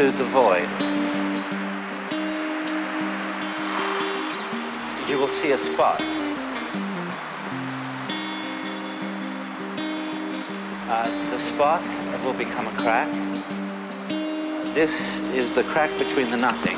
into the void. You will see a spot. Uh, the spot will become a crack. This is the crack between the nothing.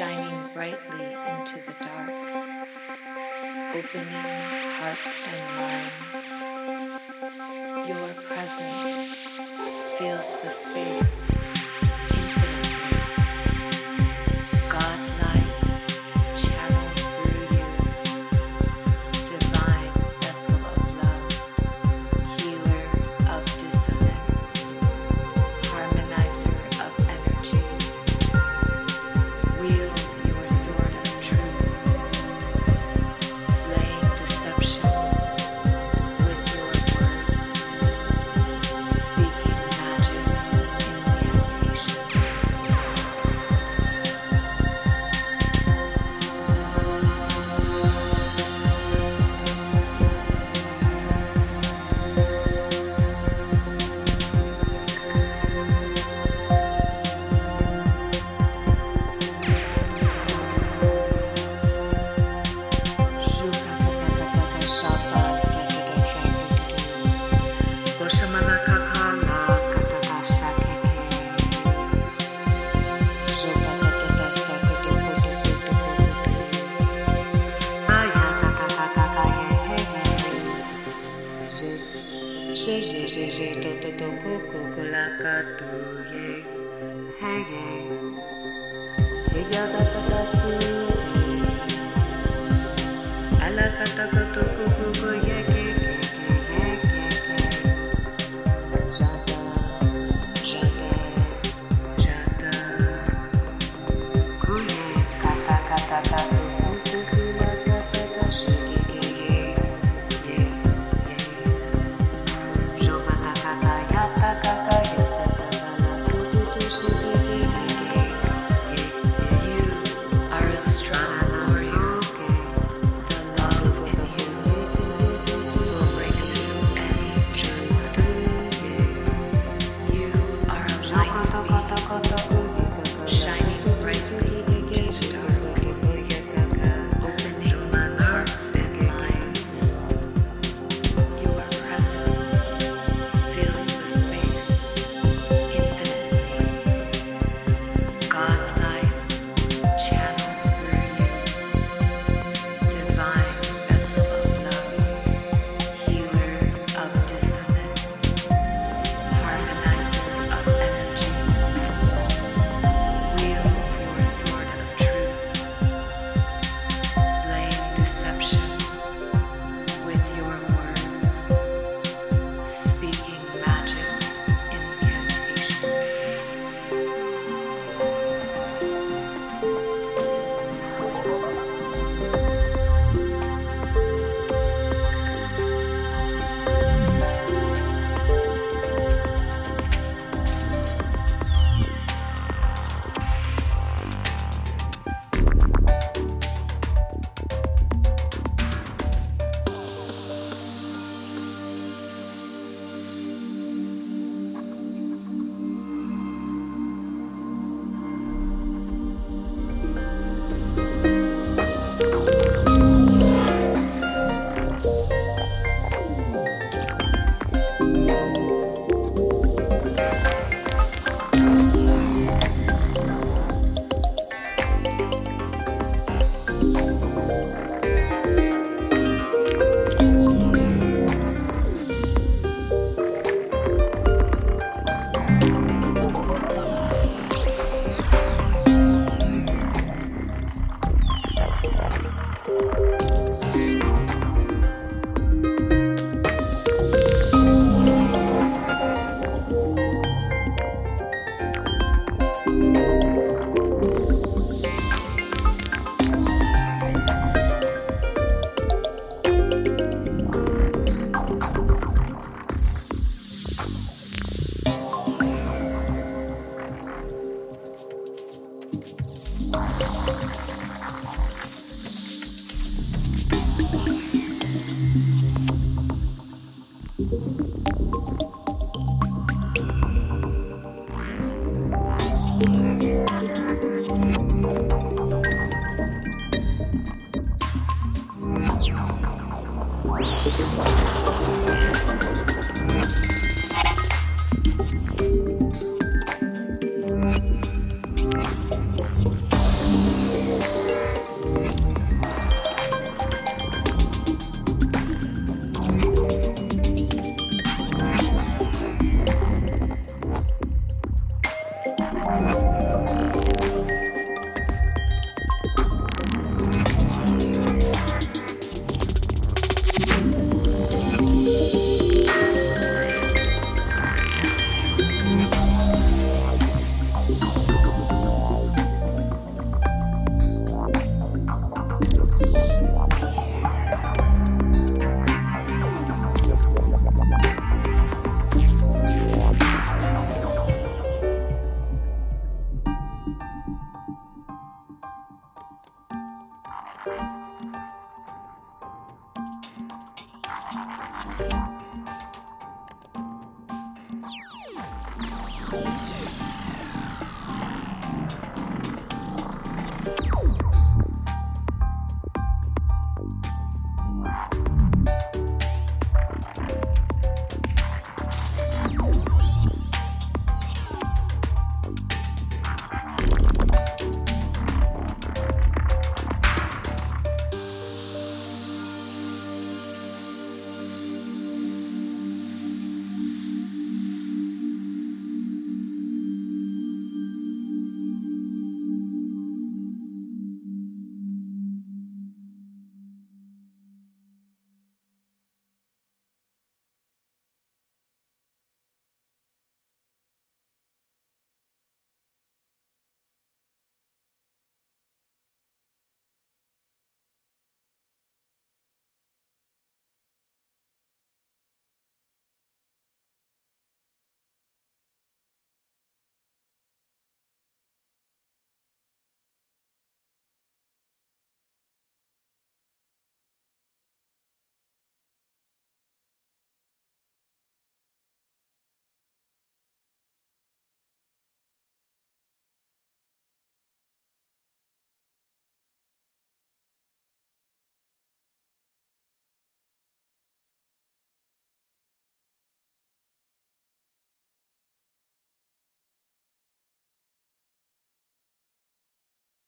Shining brightly into the dark, opening hearts and minds. Your presence fills the space